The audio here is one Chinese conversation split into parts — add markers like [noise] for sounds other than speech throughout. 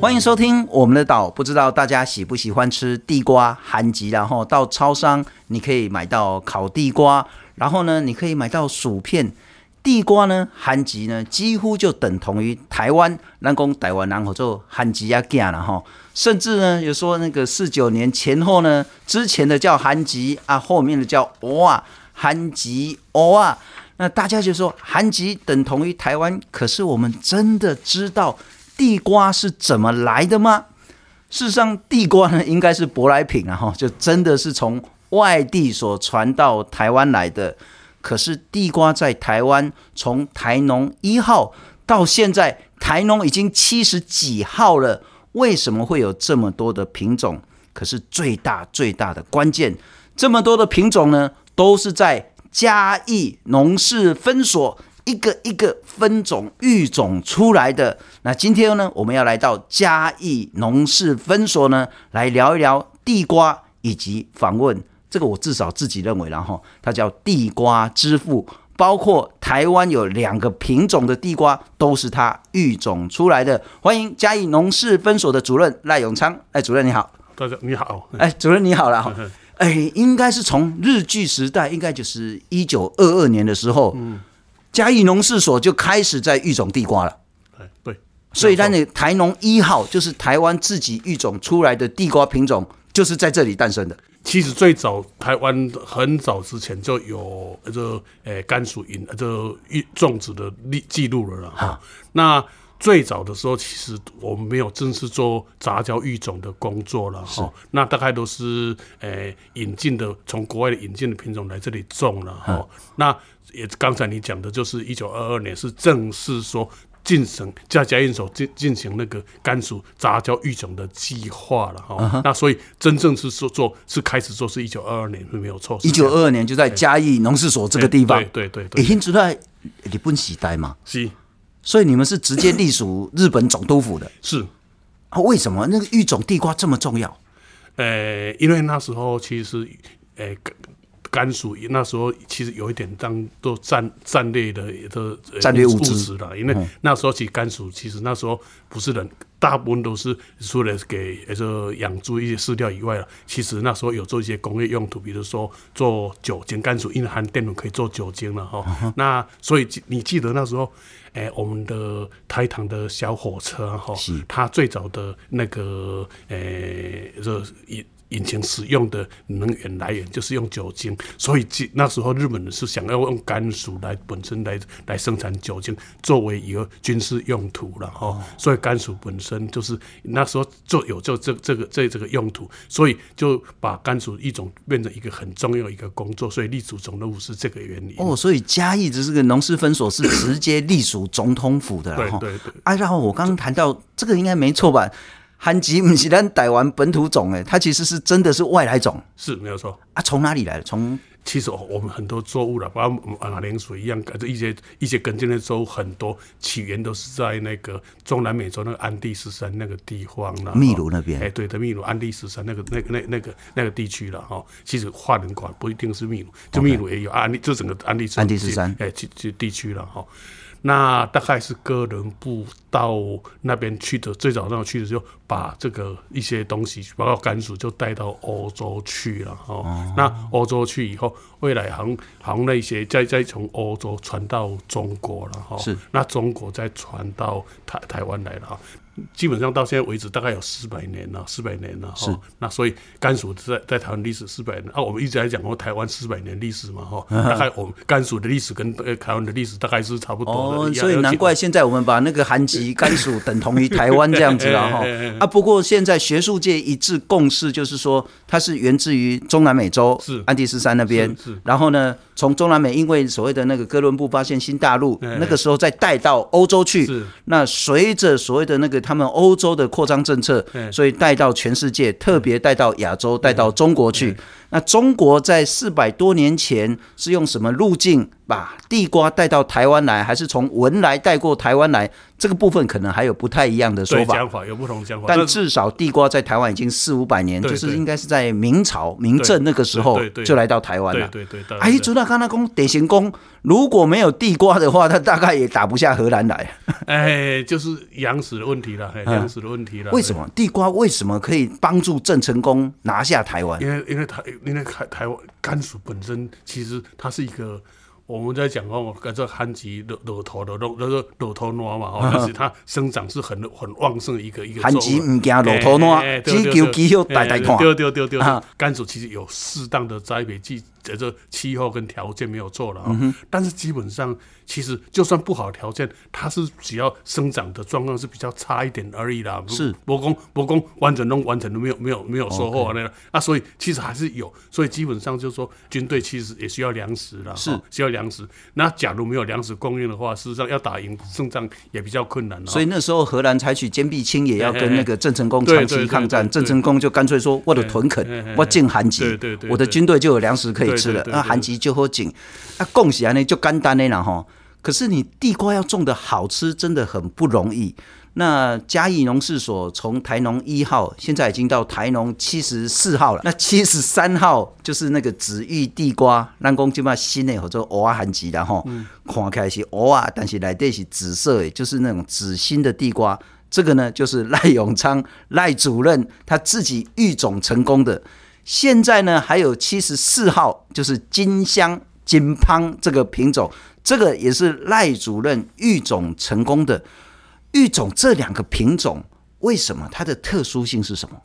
欢迎收听我们的岛，不知道大家喜不喜欢吃地瓜、韩吉，然后到超商你可以买到烤地瓜，然后呢，你可以买到薯片。地瓜呢，韩吉呢，几乎就等同于台湾，南宫台湾然后就韩吉亚干了哈。甚至呢，有说那个四九年前后呢，之前的叫韩吉啊，后面的叫哇韩吉哇。那大家就说韩吉等同于台湾，可是我们真的知道。地瓜是怎么来的吗？事实上，地瓜呢应该是舶来品啊，哈，就真的是从外地所传到台湾来的。可是地瓜在台湾，从台农一号到现在，台农已经七十几号了。为什么会有这么多的品种？可是最大最大的关键，这么多的品种呢，都是在嘉义农事分所。一个一个分种育种出来的。那今天呢，我们要来到嘉义农事分所呢，来聊一聊地瓜，以及访问这个我至少自己认为，然后它叫地瓜之父，包括台湾有两个品种的地瓜都是它育种出来的。欢迎嘉义农事分所的主任赖永昌，哎，主任你好，大家你好，哎，主任你好了哈，哎，应该是从日据时代，应该就是一九二二年的时候，嗯。嘉义农事所就开始在育种地瓜了，对，所以它那台农一号就是台湾自己育种出来的地瓜品种，就是在这里诞生的。其实最早台湾很早之前就有这诶甘薯引这育种植的历记录了啦哈。那最早的时候，其实我们没有正式做杂交育种的工作了哈。那大概都是诶引进的，从国外的引进的品种来这里种了哈。那也刚才你讲的就是一九二二年是正式说进行在嘉义所进进行那个甘肃杂交育种的计划了哈。Uh huh. 那所以真正是说做是开始做是一九二二年是没有错。一九二二年就在嘉义农事所这个地方。对对对对。现在日本时代嘛。是。所以你们是直接隶属日本总督府的。[laughs] 是。啊？为什么那个育种地瓜这么重要？呃，因为那时候其实呃。甘薯那时候其实有一点当做战战略的一个战略物资了，因为那时候其实甘薯其实那时候不是人，大部分都是除了给呃养猪一些饲料以外了，其实那时候有做一些工业用途，比如说做酒精，甘薯因为含淀粉可以做酒精了哈。Uh. 那所以你记得那时候，哎、欸，我们的台糖的小火车哈，是它最早的那个呃这一。引擎使用的能源来源就是用酒精，所以那时候日本人是想要用甘薯来本身来来生产酒精，作为一个军事用途了哈。哦、所以甘薯本身就是那时候就有就这这个这这个用途，所以就把甘薯一种变成一个很重要一个工作，所以隶属总统府是这个原理。哦，所以嘉义的这个农事分所是直接隶属总统府的。对对对。哎、啊，然后我刚刚谈到这个应该没错吧？韩吉不是咱台湾本土种诶，它其实是真的是外来种，是没有错啊。从哪里来的？从其实我们很多作物了，包括马铃薯一样，这一些一些根茎的作物很多起源都是在那个中南美洲那个安第斯山那个地方了，秘鲁那边。哎、欸，对的，秘鲁安第斯山那个那个那那个那个地区了哈。其实华人馆不一定是秘鲁，就秘鲁也有.安第，就整个安第斯安第斯山哎，就就地区了哈。那大概是哥伦布到那边去的，最早那去的时候，把这个一些东西，包括甘薯，就带到欧洲去了哈。哦、那欧洲去以后，未来好像好像那些再再从欧洲传到中国了哈。是。那中国再传到台台湾来了哈。基本上到现在为止，大概有四百年了，四百年了哈。那所以甘薯在在台湾历史四百年啊，我们一直在讲过台湾四百年历史嘛 [laughs] 哈。大概我们甘薯的历史跟呃台湾的历史大概是差不多的。哦，所以难怪现在我们把那个韩籍甘薯等同于台湾这样子了哈。[laughs] 啊，不过现在学术界一致共识就是说，它是源自于中南美洲，是安第斯山那边。是。然后呢，从中南美因为所谓的那个哥伦布发现新大陆，那个时候再带到欧洲去。那随着所谓的那个。他们欧洲的扩张政策，所以带到全世界，特别带到亚洲，带到中国去。那中国在四百多年前是用什么路径把地瓜带到台湾来，还是从文莱带过台湾来？这个部分可能还有不太一样的说法，讲法有不同讲法。但至少地瓜在台湾已经四五百年，就是应该是在明朝明正那个时候就来到台湾了。对对对。哎，朱大刚那公典型公，如果没有地瓜的话，他大概也打不下荷兰来。哎，就是粮食的问题了，粮食的问题了。为什么地瓜为什么可以帮助郑成功拿下台湾？因为因为台因为台台湾甘肃本身其实它是一个。我们在讲 [laughs] 哦，跟这旱季裸裸头的裸那个落土烂嘛，哦，但是它生长是很很旺盛的一个一个。旱季唔惊落土烂，只求气候大大看。对对对对，甘薯其实有适当的栽培季。在这气候跟条件没有错了，嗯，但是基本上其实就算不好条件，它是只要生长的状况是比较差一点而已啦。是，不过不过完整弄完全都没有没有没有收获那个，那所以其实还是有，所以基本上就是说军队其实也需要粮食了，是需要粮食。那假如没有粮食供应的话，事实上要打赢胜仗也比较困难。所以那时候荷兰采取坚壁清野，要跟那个郑成功长期抗战，郑成功就干脆说：“我的屯垦，我进韩籍，我的军队就有粮食可以。”吃了，那韩籍就喝井，那贡献呢就干单的了哈。可是你地瓜要种的好吃，真的很不容易。那嘉义农试所从台农一号，现在已经到台农七十四号了。那七十三号就是那个紫玉地瓜，咱讲就嘛新的或者欧啊韩籍的哈，看起来是欧啊，但是内底是紫色的，就是那种紫心的地瓜。这个呢，就是赖永昌 [laughs] 赖主任他自己育种成功的。现在呢，还有七十四号，就是金香金胖这个品种，这个也是赖主任育种成功的。育种这两个品种，为什么它的特殊性是什么？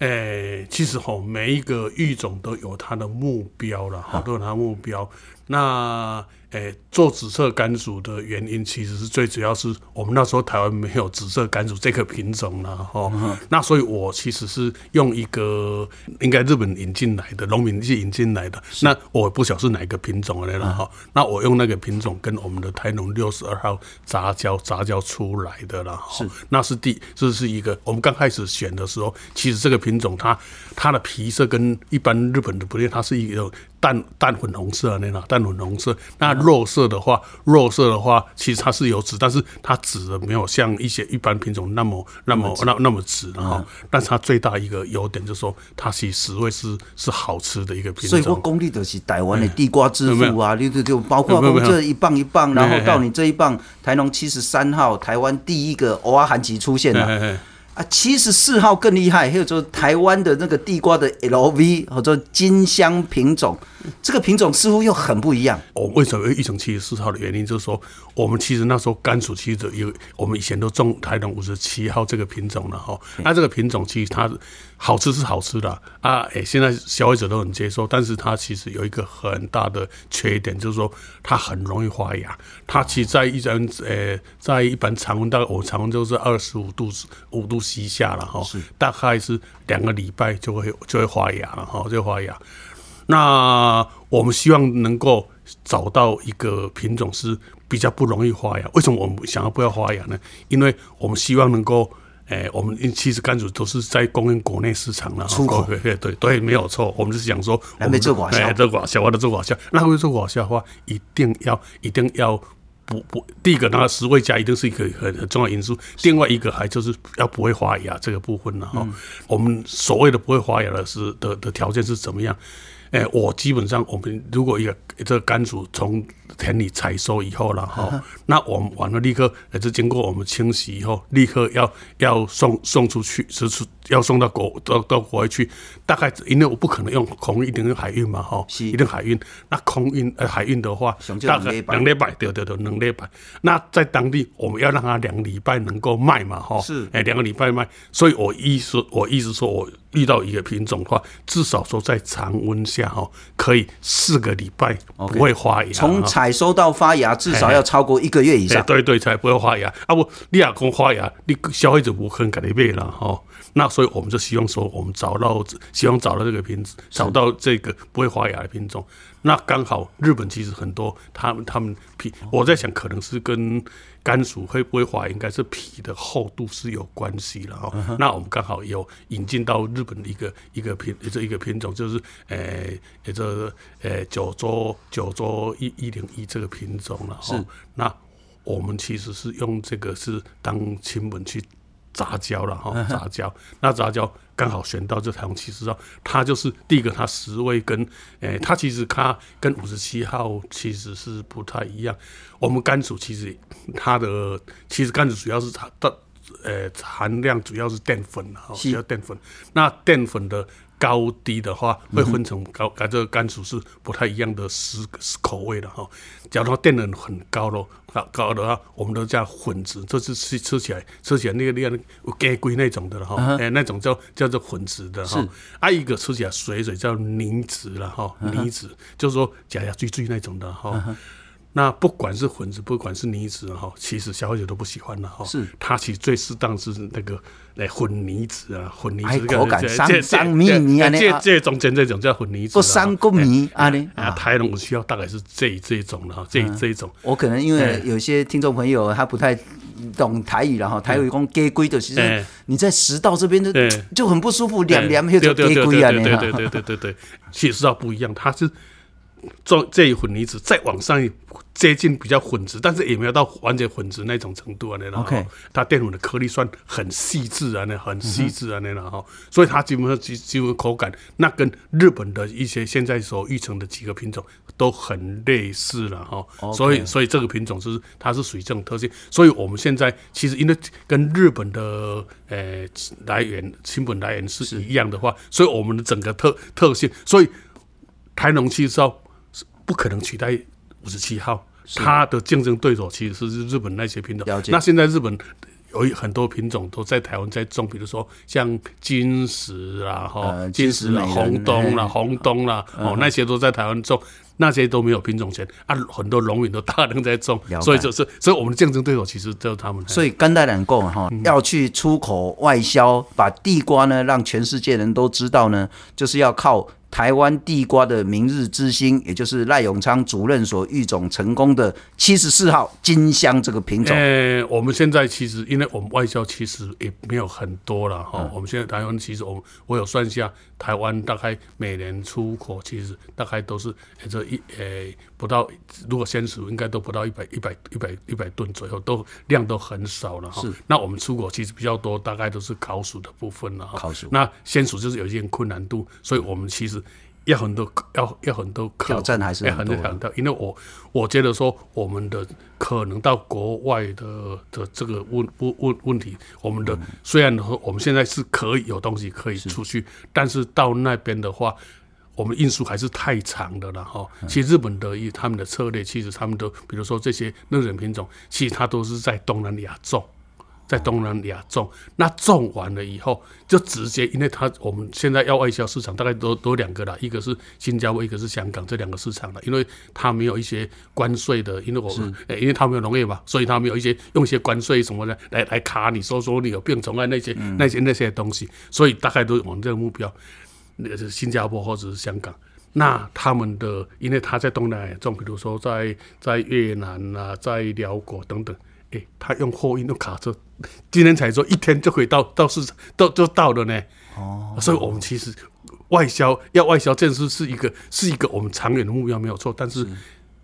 诶、欸，其实吼，每一个育种都有它的目标了，好，都有它的目标。那诶、欸，做紫色甘薯的原因，其实是最主要是我们那时候台湾没有紫色甘薯这个品种了哈、嗯。那所以我其实是用一个应该日本引进来的农民去引进来的。那我不晓得是哪个品种来了哈。那我用那个品种跟我们的台农六十二号杂交杂交出来的了。是，那是第这是一个我们刚开始选的时候，其实这个品种它它的皮色跟一般日本的不列，它是一个淡淡粉红色的那种淡粉红色那。肉色的话，肉色的话，其实它是有籽，但是它籽的没有像一些一般品种那么、那么、那那么籽哈。但是它最大一个优点就是说，它其实会是是好吃的一个品种。所以我，功力的是台湾的地瓜之父啊，就就就包括我们这一棒一棒，然后到你这一棒，台农七十三号，台湾第一个欧阿韩籍出现了。啊，七十四号更厉害，还有就是台湾的那个地瓜的 LV 或者金香品种，这个品种似乎又很不一样。哦为什么会译成七十四号的原因，就是说我们其实那时候甘薯其实有，我们以前都种台农五十七号这个品种了哈。那这个品种其实它好吃是好吃的啊，哎、欸，现在消费者都很接受，但是它其实有一个很大的缺点，就是说它很容易发芽。它其实在一般呃，在一般常温，大概我常温就是二十五度五度。西下了哈，大概是两个礼拜就会就会发芽了哈，就会发芽。那我们希望能够找到一个品种是比较不容易发芽。为什么我们想要不要发芽呢？因为我们希望能够，诶，我们其实甘薯都是在供应国内市场了，出口对对对，对，没有错。我们是想说，我们做寡销，做寡销，我的做寡销。那会做寡销的话，一定要一定要。不不，第一个那个十位加一定是一个很很重要因素。另外一个还就是要不会发芽这个部分了哈、嗯。我们所谓的不会发芽的是的的条件是怎么样？哎，我基本上我们如果一个这个甘薯从田里采收以后了哈，那我们完了立刻也是经过我们清洗以后，立刻要要送送出去，是出要送到国到到国外去。大概因为我不可能用空运，一定用海运嘛哈，一定海运。那空运呃海运的话，大概两礼拜，对对对，两礼拜。那在当地我们要让它两礼拜能够卖嘛哈，是哎两个礼拜卖。所以我意思我意思说我遇到一个品种的话，至少说在常温下哈，可以四个礼拜不会发芽。从采收到发芽至少要超过一个月以上，对对，才不会发芽啊！不，你俩讲发芽，你消费者不可能给你买了哈。那所以我们就希望说，我们找到，希望找到这个品种，找到这个不会发芽的品种。那刚好日本其实很多，他们他们品，我在想可能是跟甘薯会不会滑，应该是皮的厚度是有关系了哈。Uh-huh. 那我们刚好有引进到日本的一个一个品，这一个品种就是呃，也就呃九州九州一一零一这个品种了哈。是。那我们其实是用这个是当亲本去。杂交了哈，杂交，[laughs] 那杂交刚好选到这台红七十号，它就是第一个，它十位跟，诶、欸，它其实它跟五十七号其实是不太一样。我们甘薯其实它的其实甘薯主要是它的，呃，含量主要是淀粉哈，需要淀粉。那淀粉的。高低的话会分成高，跟，这个甘薯是不太一样的食口味的哈。假如说淀粉很高咯，高高的话，我们都叫混质，这是吃吃起来吃起来那个那个干龟那种的哈，哎，那种叫叫做混质的哈。啊，一个吃起来水水叫凝质了哈，凝质就是说假牙最最那种的哈。那不管是混子，不管是泥子哈，其实消费者都不喜欢了哈。是，它其实最适当是那个来混泥子啊，混泥子口感香香蜜蜜啊，这这中间这种叫混泥子，不香过米啊呢。啊，台农需要大概是这这种的哈，这这一种。我可能因为有些听众朋友他不太懂台语，然后台语讲鸡龟的，其实你在食道这边就就很不舒服，凉凉那种鸡龟啊，对对对对对对，其实食道不一样，它是。做这一混泥质再往上接近比较混质，但是也没有到完全混质那种程度啊。那然后它淀粉的颗粒算很细致啊，那很细致啊，那然后所以它基本上基基本口感那跟日本的一些现在所育成的几个品种都很类似了哈。所以所以这个品种是它是属于这种特性。所以我们现在其实因为跟日本的呃来源亲本来源是一样的话，所以我们的整个特特性，所以台农七十号。不可能取代五十七号，它的竞争对手其实是日本那些品种。那现在日本有很多品种都在台湾在种，比如说像金石啊，哈，金石啦、红东啦、红东啦，哦，那些都在台湾种，那些都没有品种权啊，很多农民都大量在种，所以就是，所以我们的竞争对手其实就是他们。所以甘带两购哈，要去出口外销，把地瓜呢让全世界人都知道呢，就是要靠。台湾地瓜的明日之星，也就是赖永昌主任所育种成功的七十四号金香这个品种。呃，我们现在其实，因为我们外销其实也没有很多了哈。我们现在台湾其实，我我有算一下，台湾大概每年出口其实大概都是这一呃不到，如果鲜薯应该都不到一百一百一百一百吨左右，都量都很少了哈。是。那我们出口其实比较多，大概都是烤薯的部分了哈。烤薯。那鲜薯就是有一点困难度，所以我们其实。要很多，要要很多挑战还是很多挑战，因为我我觉得说我们的可能到国外的的这个问问问问题，我们的虽然说我们现在是可以有东西可以出去，但是到那边的话，我们运输还是太长的了哈。其实日本的一他们的策略，其实他们都比如说这些热带品种，其实它都是在东南亚种。在东南亚种，那种完了以后，就直接，因为它我们现在要外销市场，大概都都两个了，一个是新加坡，一个是香港，这两个市场了。因为它没有一些关税的，因为我们，哎，因为它没有农业嘛，所以它没有一些用一些关税什么的来来卡你，说说你有病虫啊那些那些那些东西，所以大概都往这个目标，那是新加坡或者是香港。那他们的，因为他在东南亚种，比如说在在越南啊，在辽国等等。欸、他用货运用卡车，今天才说一天就可以到到市场，到就到了呢。哦，所以我们其实外销要外销，这是是一个是一个我们长远的目标没有错，但是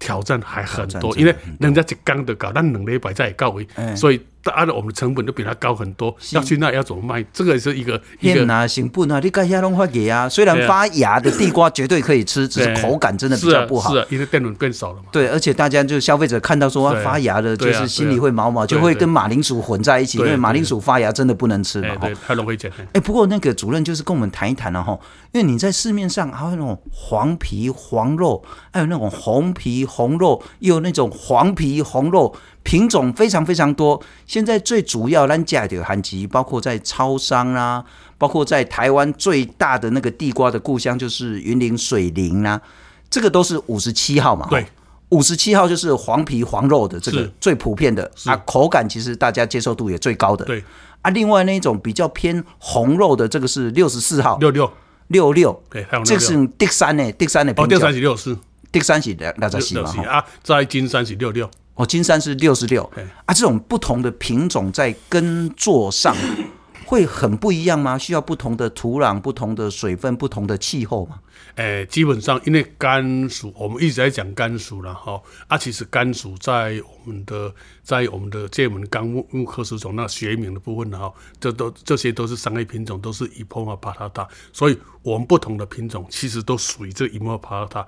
挑战还很多，因为人家一缸的搞，但能力摆在高位，所以。按照我们的成本都比它高很多，要去那要怎么卖？这个是一个一个啊，成本啊，你该下弄发给啊。虽然发芽的地瓜绝对可以吃，只是口感真的比较不好。是啊，因为淀粉变少了嘛。对，而且大家就消费者看到说发芽的，就是心里会毛毛，就会跟马铃薯混在一起，因为马铃薯发芽真的不能吃嘛。对，太容易淀粉。哎，不过那个主任就是跟我们谈一谈了哈，因为你在市面上还有那种黄皮黄肉，还有那种红皮红肉，又有那种黄皮红肉。品种非常非常多，现在最主要咱家的含集，包括在超商啊，包括在台湾最大的那个地瓜的故乡就是云林水林啊，这个都是五十七号嘛。对，五十七号就是黄皮黄肉的这个最普遍的啊，口感其实大家接受度也最高的。对。啊，另外那种比较偏红肉的这个是六十四号，六六。六六，对，还有这是第三呢，第三的品种。哦，第三是六四，第三是六六十四啊，在金山是六六。哦，金山是六十六。嘿啊，这种不同的品种在耕作上会很不一样吗？需要不同的土壤、不同的水分、不同的气候吗？诶、欸，基本上因为甘薯，我们一直在讲甘薯了哈。啊，其实甘薯在我们的在我们的界门纲目科属种那学名的部分哈，这都这些都是商业品种，都是 Epoma Patata。所以，我们不同的品种其实都属于这 Epoma Patata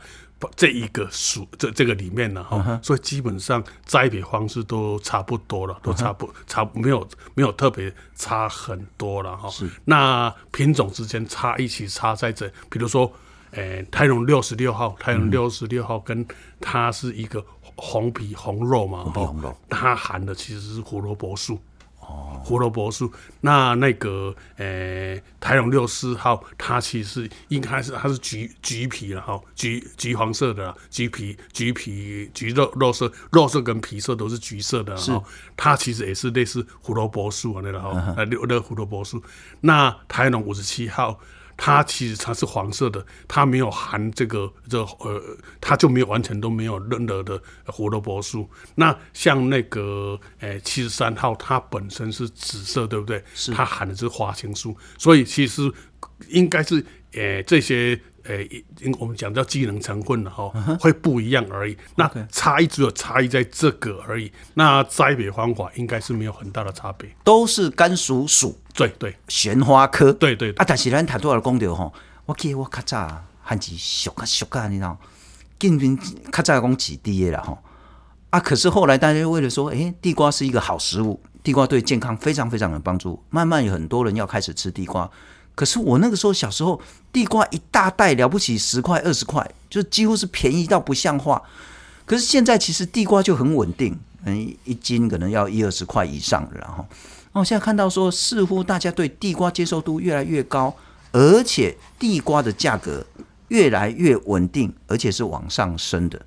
这一个属这这个里面了哈。Uh huh. 所以基本上栽培方式都差不多了，都差不差没有没有特别差很多了哈。是。那品种之间差异其实差在这，比如说。诶、欸，台农六十六号，台农六十六号跟它是一个红皮红肉嘛，红皮红肉，它含的其实是胡萝卜素。哦，胡萝卜素。那那个诶、欸，台农六四号，它其实应该是它是橘橘皮了哈，橘橘黄色的，橘皮橘皮橘肉肉色，肉色跟皮色都是橘色的。哈，它其实也是类似胡萝卜素啊，那个哈，呃，那个胡萝卜素。那台农五十七号。它其实它是黄色的，它没有含这个这、呃，它就没有完全都没有任何的胡萝卜素。那像那个诶七十三号，它本身是紫色，对不对？是。它含的是花青素，所以其实应该是诶、呃、这些。诶，因我们讲叫机能成分了哈，会不一样而已。那差异只有差异在这个而已。那栽培方法应该是没有很大的差别，都是甘薯属，对对，旋花科，对对。啊，但是咱谈多少公牛吼，我记得我较早还是熟啊熟啊，你知道？近边较早讲起低的啦吼。啊，可是后来大家为了说，诶，地瓜是一个好食物，地瓜对健康非常非常有帮助，慢慢有很多人要开始吃地瓜。可是我那个时候小时候，地瓜一大袋了不起十块二十块，就几乎是便宜到不像话。可是现在其实地瓜就很稳定，嗯，一斤可能要一二十块以上，然后，那我现在看到说，似乎大家对地瓜接受度越来越高，而且地瓜的价格越来越稳定，而且是往上升的。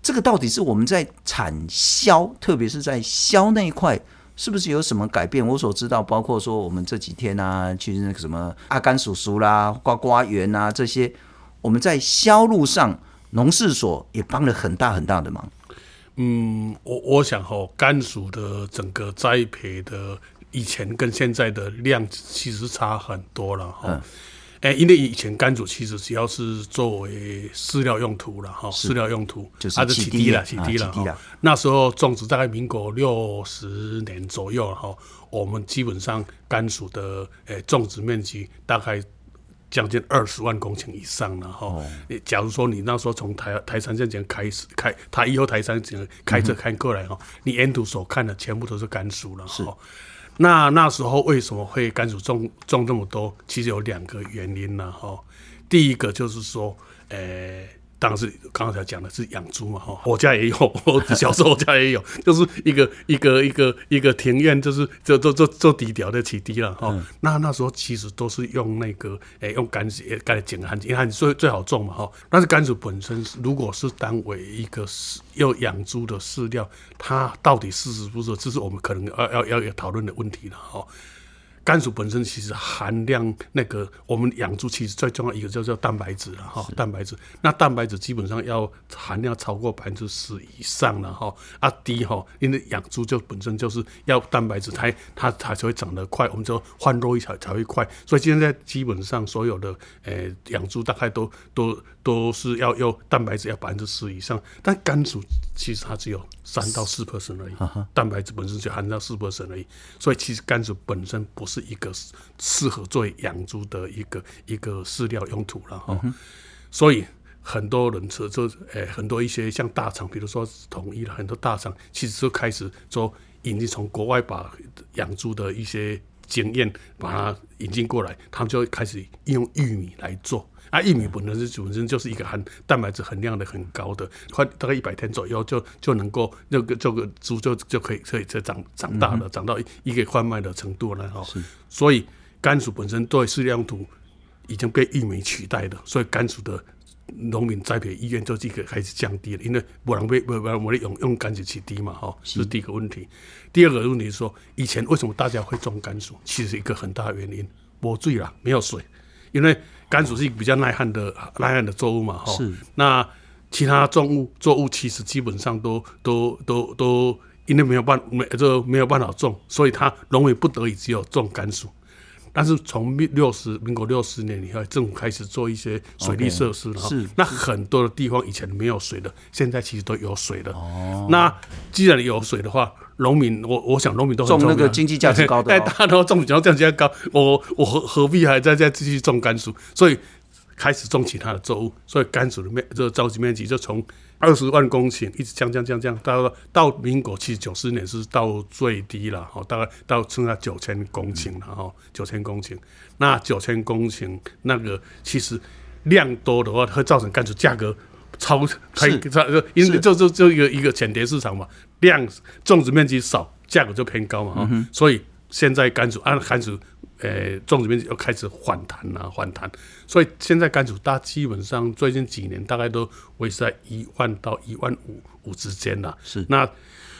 这个到底是我们在产销，特别是在销那一块。是不是有什么改变？我所知道，包括说我们这几天啊，去那个什么阿甘叔叔啦、瓜瓜园啊这些，我们在销路上，农事所也帮了很大很大的忙。嗯，我我想哈，甘薯的整个栽培的以前跟现在的量其实差很多了哈。嗯哎，因为以前甘薯其实只要是作为饲料用途了哈，饲料用途，它是起低了，起低了哈。那时候种植大概民国六十年左右哈，我们基本上甘薯的诶种植面积大概将近二十万公顷以上了哈。哦、假如说你那时候从台台三线前开始开，台一号台三线开车开过来哈，嗯、你沿途所看的全部都是甘薯了哈。那那时候为什么会甘薯种种这么多？其实有两个原因呢，哈。第一个就是说，诶、当时刚才讲的是养猪嘛，哈，我家也有，[laughs] 我小时候我家也有，[laughs] 就是一个一个一个一个庭院，就是就就就就底条的起低了，哈。嗯、那那时候其实都是用那个，诶、欸，用甘蔗来捡甘蔗，因为最最好种嘛，哈。但是甘薯本身如果是当为一个饲要养猪的饲料，它到底适不适合，这是我们可能要要要讨论的问题了，哈。甘薯本身其实含量那个，我们养猪其实最重要一个叫做蛋白质了哈，蛋白质。那蛋白质基本上要含量超过百分之十以上了哈，啊低哈，因为养猪就本身就是要蛋白质，它它它才会长得快，我们就换肉一才才会快。所以现在基本上所有的诶养猪大概都都都是要要蛋白质要百分之十以上，但甘薯其实它只有三到四 percent 而已，蛋白质本身就含到四 percent 而已，所以其实甘薯本身不是。一个适合作为养猪的一个一个饲料用途了哈，嗯、所以很多人吃就诶、欸，很多一些像大厂，比如说统一了很多大厂，其实就开始说引进从国外把养猪的一些经验把它引进过来，他们就会开始用玉米来做。啊，玉米本身是本身就是一个含蛋白质含量的很高的，快大概一百天左右就就能够那个这个猪就就可以可以再长长大了，嗯、长到一个贩卖的程度了哈。所以甘薯本身作为饲料用途已经被玉米取代了，所以甘薯的农民栽培意愿就这个开始降低了，因为不能被不不我们用用甘蔗起低嘛哈，是，是第一个问题。第二个问题是说，以前为什么大家会种甘薯？其实一个很大的原因，没水了，没有水，因为。甘薯是一个比较耐旱的耐旱的作物嘛，哈。是。那其他作物作物其实基本上都都都都因为没有办没就没有办法种，所以它农民不得已只有种甘薯。但是从六十民国六十年以后，政府开始做一些水利设施了哈。是。那很多的地方以前没有水的，现在其实都有水了。哦。那既然有水的话，农民我我想农民都很种那个经济价值高的，[laughs] 大家都种比较价值高，我我何何必还在再继续种甘薯？所以开始种其他的作物，所以甘薯的面这个召集面积就从。二十万公顷一直降降降降，到到民国七九四年是到最低了，哈，大概到剩下九千公顷了，哈，九千公顷。那九千公顷那个其实量多的话，会造成甘蔗价格超，可以超，因为就就就一个一个浅碟市场嘛，量种植面积少，价格就偏高嘛，哈、嗯，所以现在甘蔗按甘蔗。呃、欸，种植面积又开始反弹了，反弹，所以现在甘薯大基本上最近几年大概都维持在一万到一万五五之间了。是，那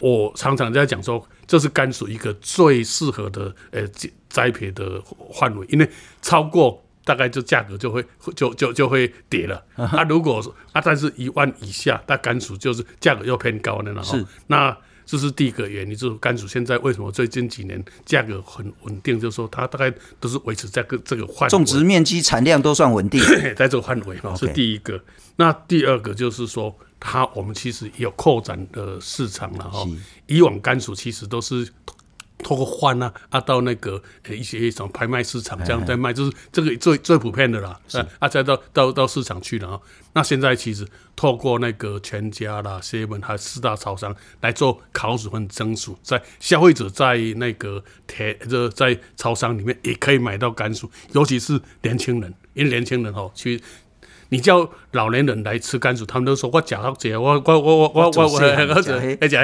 我常常在讲说，这是甘薯一个最适合的呃栽培的范围，因为超过大概就价格就会就就就会跌了。那、啊、如果啊，但是一万以下，那甘薯就是价格又偏高了，是那。这是第一个原因，就是甘薯现在为什么最近几年价格很稳定？就是说它大概都是维持在个这个范围，种植面积产量都算稳定，[laughs] 在这个范围哈，是第一个。那第二个就是说，它我们其实也有扩展的市场了哈。以往甘薯其实都是。透过换啊啊到那个一些什么拍卖市场这样在卖，就是这个最最普遍的啦。是啊，再到到到市场去了啊。那现在其实透过那个全家啦、seven 还有四大超商来做烤薯和蒸薯，在消费者在那个铁这在超商里面也可以买到甘薯，尤其是年轻人，因为年轻人哦其实。你叫老年人来吃甘薯，他们都说我吃好吃，我我我我我我我我而且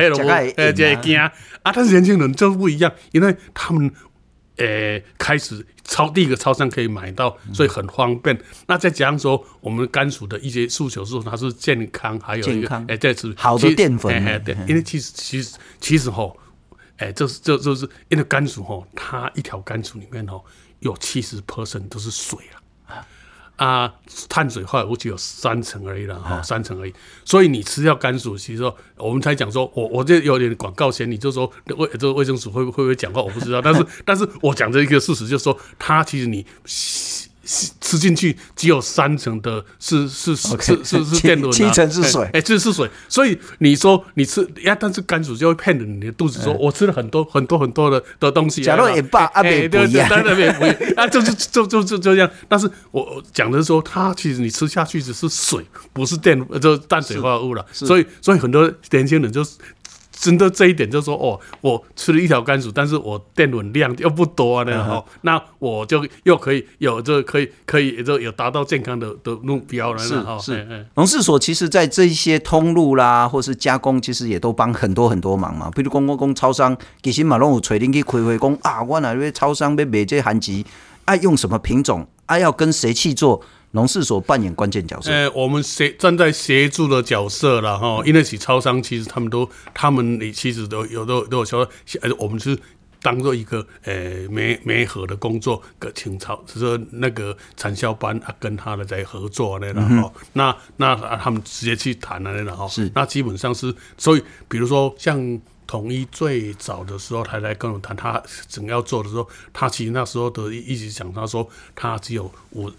而且还惊啊！但是年轻人就不一样，因为他们诶、欸、开始超第一个超商可以买到，所以很方便。嗯、那再加上说，我们甘薯的一些诉求是说它是健康，还有一个诶这是好的淀粉。哎对，因为其实其实其实吼，哎这是这就是因为甘薯吼，它一条甘薯里面吼有七十 percent 都是水啊。啊，碳水化合物只有三成而已了哈，三成而已。所以你吃掉甘薯，其实说我们才讲说，我我这有点广告嫌疑，就说卫这个卫生署会会不会讲话，我不知道。但是 [laughs] 但是我讲这一个事实，就是说它其实你。吃进去只有三成的是是是是是淀粉，[laughs] 七成是水，哎，这是水。所以你说你吃呀，但是甘薯就会骗着你的肚子，说我吃了很多很多很多的的东西。假如也罢，啊，别不一样，当然也不一样，啊，就是就就就就这样。但是我讲的是说，它其实你吃下去只是水，不是淀，就氮水化合物了。所以所以很多年轻人就。真的这一点就是说，哦，我吃了一条甘薯，但是我淀粉量又不多呢，哈、嗯，那我就又可以有这可以可以就有达到健康的的目标了，是哈。是，农事所其实在这一些通路啦，或是加工，其实也都帮很多很多忙嘛。比如公公公超商，其实嘛拢有找恁去开会讲啊，我哪位超商要卖这番薯，爱用什么品种，爱要跟谁去做。农事所扮演关键角色。呃，我们协站在协助的角色了哈，因为其超商其实他们都，他们你其实都有都都有说，呃，我们是当做一个呃媒媒合的工作，跟清超，就是说那个产销班啊跟他的在合作呢，然后、嗯、那那他们直接去谈了，然后是那基本上是，所以比如说像统一最早的时候，他来跟我谈，他整个要做的时候，他其实那时候都一直讲，他说他只有五。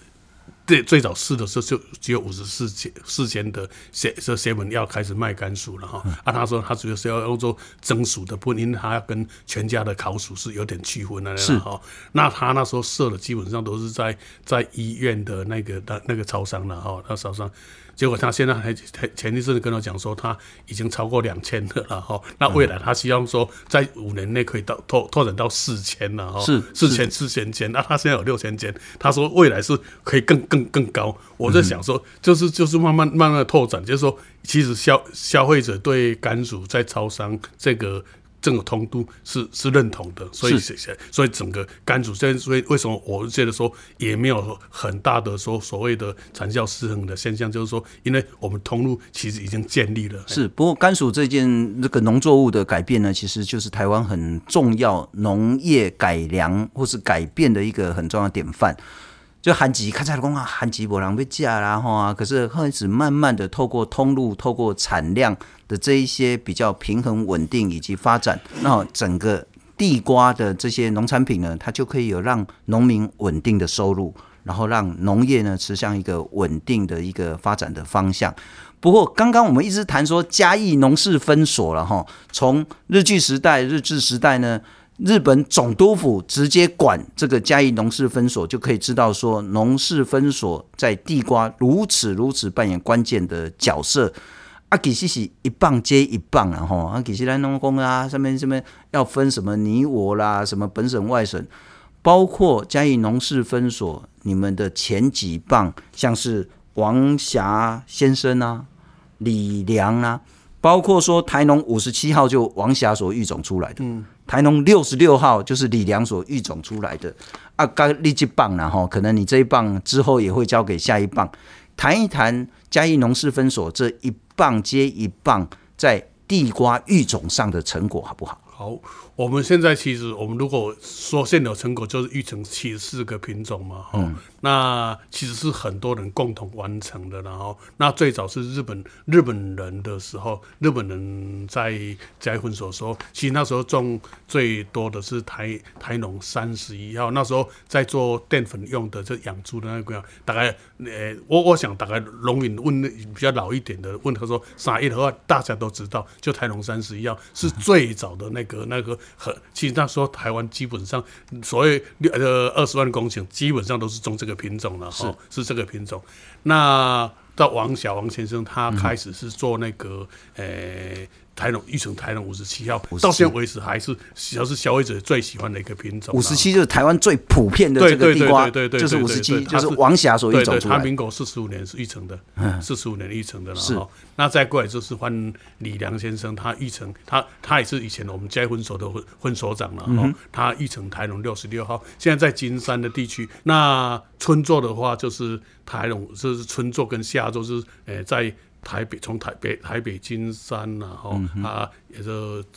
最最早试的时候就只有五十四间四间的 seven 要开始卖甘薯了哈，啊他说他主要是要用做蒸薯的，不因为他跟全家的烤薯是有点区分的哈，那他那时候设的基本上都是在在医院的那个的那个超商了哈，那超商。结果他现在还前前一阵子跟我讲说，他已经超过两千了，然后那未来他希望说在五年内可以到拓拓展到四千了哈，是四千四千间，那他现在有六千间，他说未来是可以更更更高。我在想说，就是就是慢慢慢慢的拓展，就是说其实消消费者对甘薯在超商这个。这个通都是是认同的，所以所以整个甘肃现在，所以为什么我觉得说也没有很大的说所谓的产教失衡的现象，就是说，因为我们通路其实已经建立了。是，不过甘肃这件这个农作物的改变呢，其实就是台湾很重要农业改良或是改变的一个很重要的典范。就韩吉看起来讲啊，韩吉没人要价啦哈，可是开始慢慢的透过通路、透过产量的这一些比较平衡稳定以及发展，那整个地瓜的这些农产品呢，它就可以有让农民稳定的收入，然后让农业呢持向一个稳定的一个发展的方向。不过刚刚我们一直谈说嘉义农事分所了哈，从日据时代、日治时代呢。日本总督府直接管这个嘉义农事分所，就可以知道说农事分所在地瓜如此如此扮演关键的角色。啊，其实是一棒接一棒啊，吼，啊，其实咱农工啊，上面上面要分什么你我啦，什么本省外省，包括嘉义农事分所，你们的前几棒，像是王霞先生啊，李良啊，包括说台农五十七号就王霞所育种出来的，嗯。台农六十六号就是李良所育种出来的啊，刚立即棒了哈，可能你这一棒之后也会交给下一棒，谈一谈嘉义农事分所这一棒接一棒在地瓜育种上的成果好不好？好，我们现在其实我们如果说现有成果就是育成七十四个品种嘛，嗯。那其实是很多人共同完成的，然后那最早是日本日本人的时候，日本人在嘉义分所说，其实那时候种最多的是台台农三十一号，那时候在做淀粉用的，就养猪的那个，大概呃，我我想大概农民问比较老一点的问他说啥一的话，大家都知道，就台农三十一号是最早的那个那个很，其实那时候台湾基本上所谓呃二十万公顷，基本上都是种这个。品种了哈，是这个品种。那到王小王先生，他开始是做那个，呃、嗯欸。台农育成台农五十七号，到现在为止还是要是消费者最喜欢的一个品种。五十七就是台湾最普遍的这个地瓜，对对对，就是五十七，就是王霞所育种出来。他民国四十五年是育成的，四十五年育成的了。是，那再过来就是换李良先生，他育成，他他也是以前我们嘉义分所的分所长了。嗯，他育成台农六十六号，现在在金山的地区。那春作的话，就是台农，就是春作跟夏作是呃在。台北从台北台北金山然后啊，也是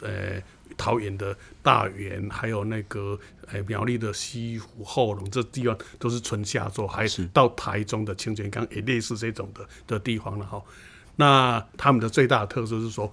呃桃园的大园，还有那个呃苗栗的西湖后龙，这地方都是春夏作，还是到台中的清泉岗也类似这种的的地方了哈。那他们的最大的特色是说。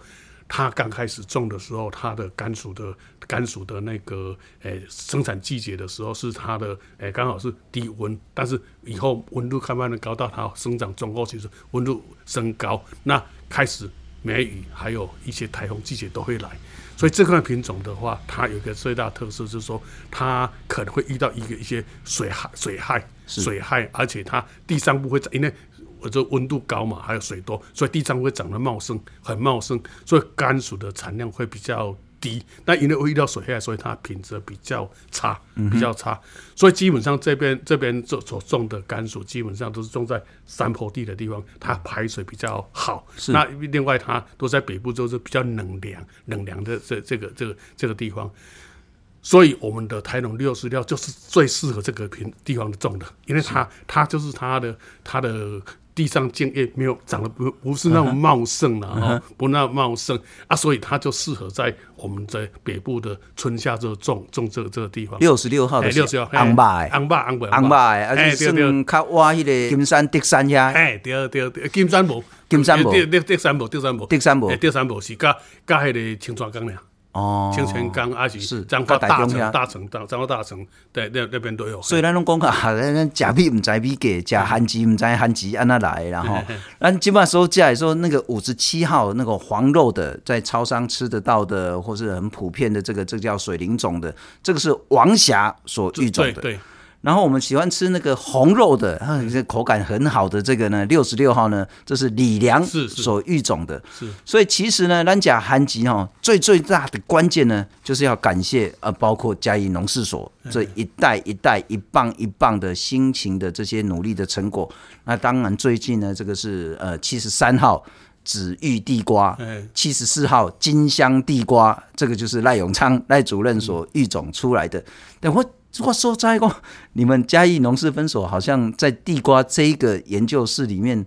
它刚开始种的时候，它的甘薯的甘薯的那个诶、生产季节的时候是它的诶刚、好是低温，但是以后温度慢慢的高到它生长中后期是温度升高，那开始梅雨还有一些台风季节都会来，所以这块品种的话，它有一个最大特色就是说，它可能会遇到一个一些水害水害水害，而且它地上部会因为。我这温度高嘛，还有水多，所以地上会长得茂盛，很茂盛，所以甘薯的产量会比较低。那因为会遇到水害，所以它品质比较差，比较差。嗯、所以基本上这边这边所所种的甘薯，基本上都是种在山坡地的地方，它排水比较好。是那另外它都在北部，就是比较冷凉、冷凉的这这个这个这个地方。所以我们的台农六十六就是最适合这个平地方的种的，因为它它就是它的它的。地上茎叶没有长得不不是那么茂盛了哈，不那么茂盛。啊，所以它就适合在我们在北部的春夏就种种这个这个地方。六十六号的六十六，红白。红白红白红白，而且算较挖迄个金山德山遐。哎，对对对，金山无。金山无，德德山无德山无。德山无。德山无是甲甲迄个青川岗俩。哦，清泉岗还是彰化大城，大城大彰化大城，对，那那边都有。所以咱拢讲啊，[laughs] 咱假币唔知币价，假韩吉唔知韩吉安那来，然后咱基本上收价，说那个五十七号那个黄肉的，在超商吃得到的，或是很普遍的这个，这个叫水灵种的，这个是王霞所育种的。然后我们喜欢吃那个红肉的，啊，这口感很好的这个呢，六十六号呢，这是李良所育种的。是，是，所以其实呢，咱甲韩吉哈最最大的关键呢，就是要感谢呃，包括嘉义农事所这一代一代一棒一棒的辛勤的这些努力的成果。那当然最近呢，这个是呃七十三号紫玉地瓜，七十四号金香地瓜，这个就是赖永昌赖主任所育种出来的。等会。如果说在过，你们嘉义农事分所好像在地瓜这一个研究室里面，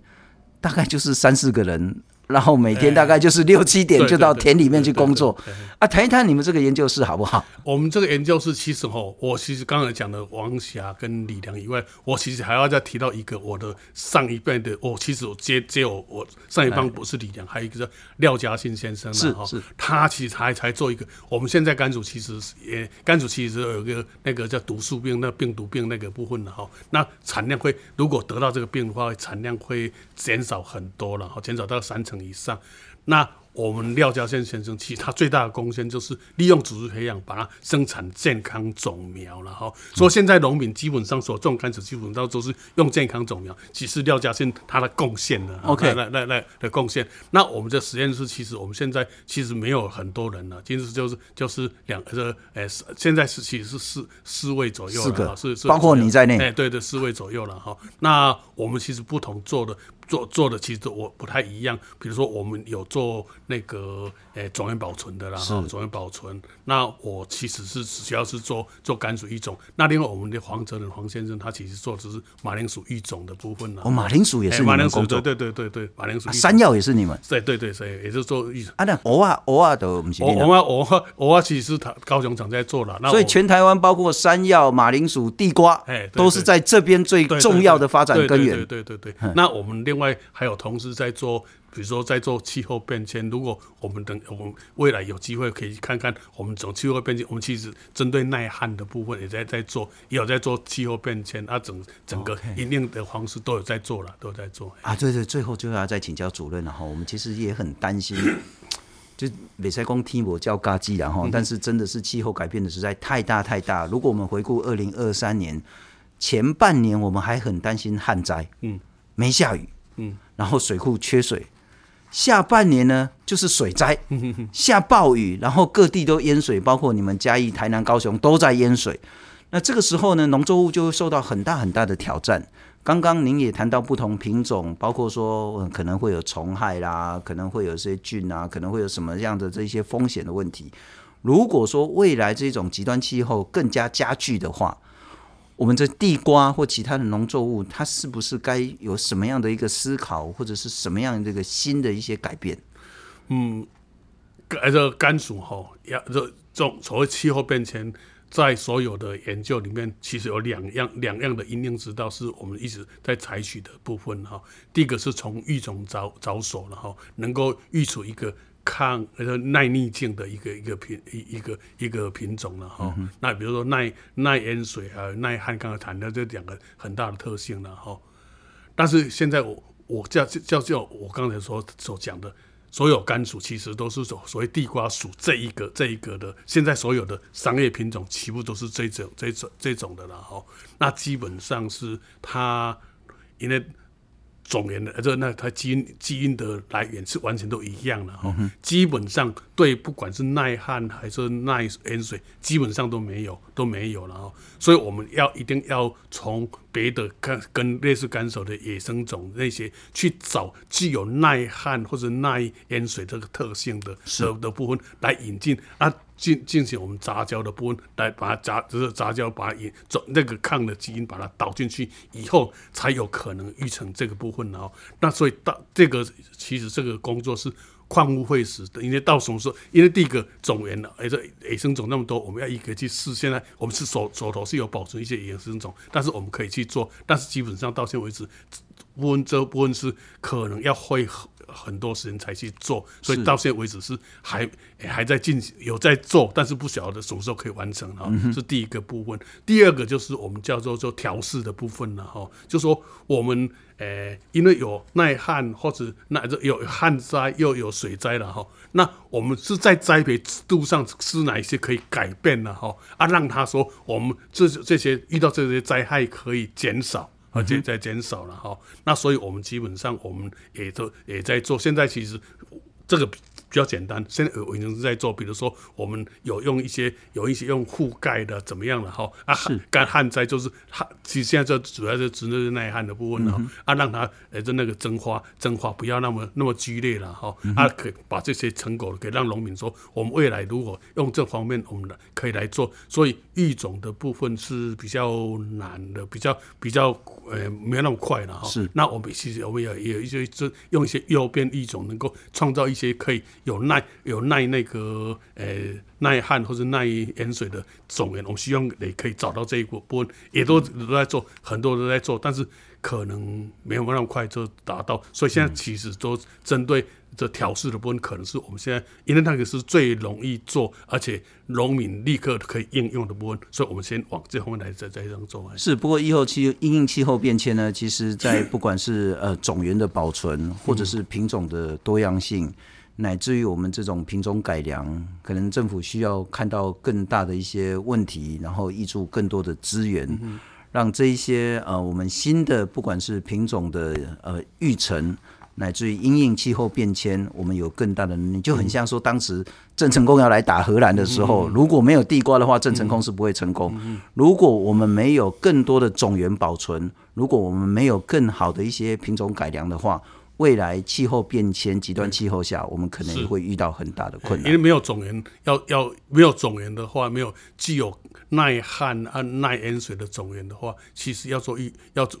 大概就是三四个人然后每天大概就是六七点就到田里面去工作。啊，谈一谈你们这个研究室好不好？我们这个研究室其实哈，我其实刚才讲的王霞跟李良以外，我其实还要再提到一个我的上一辈的，我其实我接接我我上一帮不是李良，还有一个叫廖嘉欣先生是是，他其实还才做一个。我们现在肝组其实也肝组其实有一个那个叫毒素病，那病毒病那个部分了哈，那产量会如果得到这个病的话，产量会减少很多了，哈，减少到三成以上，那。我们廖家宪先生，其实他最大的贡献就是利用组织培养，把它生产健康种苗了哈。所以现在农民基本上所种甘蔗，基本上都是用健康种苗，其实廖家宪他的贡献呢。OK，来来来的贡献。那我们的实验室其实我们现在其实没有很多人了，其实就是就是两个呃，现在是其实是四四位左右了，是是包括你在内，哎，对对，四位左右了哈。那我们其实不同做的。做做的其实我不太一样，比如说我们有做那个诶种源保存的啦，哈，种源保存。那我其实是主要是做做甘薯育种。那另外我们的黄泽仁黄先生，他其实做的是马铃薯育种的部分呢。哦，马铃薯也是你们工作？对对对对对，马铃薯。山药也是你们？对对对，所以也是做育种。啊，那蚵仔蚵仔都不是。蚵仔蚵仔蚵仔其实是他高雄厂在做了。所以全台湾包括山药、马铃薯、地瓜，哎，都是在这边最重要的发展根源。对对对对。那我们另外还有同事在做，比如说在做气候变迁。如果我们等我们未来有机会可以看看，我们从气候变迁，我们其实针对耐旱的部分也在在做，也有在做气候变迁啊，整整个一定的方式都有在做了，都有在做啊。对对，最后就要再请教主任了哈。我们其实也很担心，[coughs] 就美赛公听我叫嘎机然后，但是真的是气候改变的实在太大太大。如果我们回顾二零二三年前半年，我们还很担心旱灾，嗯，没下雨。嗯，然后水库缺水，下半年呢就是水灾，下暴雨，然后各地都淹水，包括你们嘉义、台南、高雄都在淹水。那这个时候呢，农作物就会受到很大很大的挑战。刚刚您也谈到不同品种，包括说可能会有虫害啦，可能会有些菌啊，可能会有什么样的这些风险的问题。如果说未来这种极端气候更加加剧的话，我们这地瓜或其他的农作物，它是不是该有什么样的一个思考，或者是什么样的一个新的一些改变？嗯，这个甘薯哈，要这种所谓气候变迁，在所有的研究里面，其实有两样两样的因应之道，是我们一直在采取的部分哈。第一个是从育种着着手了哈，能够育出一个。抗呃耐逆境的一个一个品一一个一个品种了哈，嗯、那比如说耐耐淹水啊，耐旱，刚才谈的这两个很大的特性了哈。但是现在我我叫叫叫我刚才所所讲的，所有甘薯其实都是所所谓地瓜属这一个这一个的，现在所有的商业品种全部都是这种这种这种的了哈。那基本上是它因为。种源的，这那它基因基因的来源是完全都一样的哈，基本上对，不管是耐旱还是耐盐水，基本上都没有都没有了哈，所以我们要一定要从别的跟跟类似甘薯的野生种那些去找具有耐旱或者耐淹水这个特性的的的部分来引进啊。进进行我们杂交的部分，来把它杂就是杂交，把它引走那个抗的基因，把它导进去以后，才有可能育成这个部分哦。那所以到这个其实这个工作是矿物会死的，因为到什么时候？因为第一个种源了，而且野生种那么多，我们要一个去试。现在我们是手手头是有保存一些野生种，但是我们可以去做，但是基本上到现在为止，部分这部分是可能要会。很多时间才去做，所以到现在为止是还还在进行，有在做，但是不晓得什么时候可以完成哈。是第一个部分。第二个就是我们叫做做调试的部分了哈，就说我们诶、欸，因为有耐旱或者那有旱灾又有水灾了哈，那我们是在栽培制度上是哪一些可以改变了哈？啊，让他说我们这这些遇到这些灾害可以减少。而且在减少了哈，那所以我们基本上我们也都也在做。现在其实这个比较简单。现在我已经是在做，比如说我们有用一些有一些用覆盖的怎么样了哈？啊，干旱灾就是旱，其实现在就主要是指那个耐旱的部分哈、嗯、啊，让它呃就那个蒸发蒸发不要那么那么剧烈了哈、嗯、啊，可以把这些成果可以让农民说，我们未来如果用这方面我们可以来做，所以育种的部分是比较难的，比较比较呃没有那么快了哈。是，那我们其实我们也也有一些是用一些诱变育种，能够创造一些可以有耐有耐那个呃耐旱或者耐盐水的种源。我们希望也可以找到这一部分，也都都在做，很多都在做，但是可能没有那么快就达到。所以现在其实都针对。这调试的部分可能是我们现在，因为那个是最容易做，而且农民立刻可以应用的部分，所以我们先往这方面来再再这样做。是，不过以后气因应气候变迁呢，其实在不管是呃种源的保存，或者是品种的多样性，嗯、乃至于我们这种品种改良，可能政府需要看到更大的一些问题，然后挹注更多的资源，嗯、让这一些呃我们新的不管是品种的呃育成。乃至于因应气候变迁，我们有更大的能力，就很像说当时郑成功要来打荷兰的时候，如果没有地瓜的话，郑成功是不会成功。如果我们没有更多的种源保存，如果我们没有更好的一些品种改良的话，未来气候变迁、极端气候下，我们可能也会遇到很大的困难。因为没有种源，要要没有种源的话，没有具有耐旱啊耐盐水的种源的话，其实要做一要做。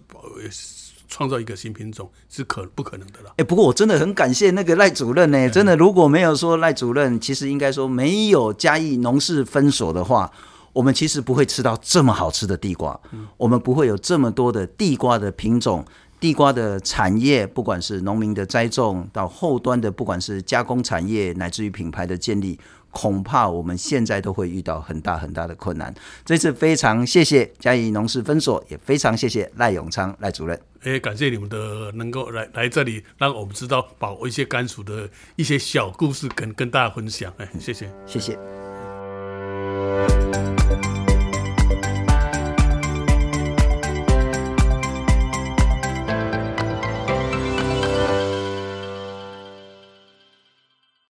创造一个新品种是可不可能的了？哎，不过我真的很感谢那个赖主任呢、欸。真的，如果没有说赖主任，其实应该说没有嘉义农事分所的话，我们其实不会吃到这么好吃的地瓜，嗯、我们不会有这么多的地瓜的品种、地瓜的产业，不管是农民的栽种到后端的，不管是加工产业，乃至于品牌的建立。恐怕我们现在都会遇到很大很大的困难。这次非常谢谢嘉义农事分所，也非常谢谢赖永昌赖主任。也感谢你们的能够来来这里，让我们知道把握一些甘薯的一些小故事跟跟大家分享。哎，谢谢，谢谢。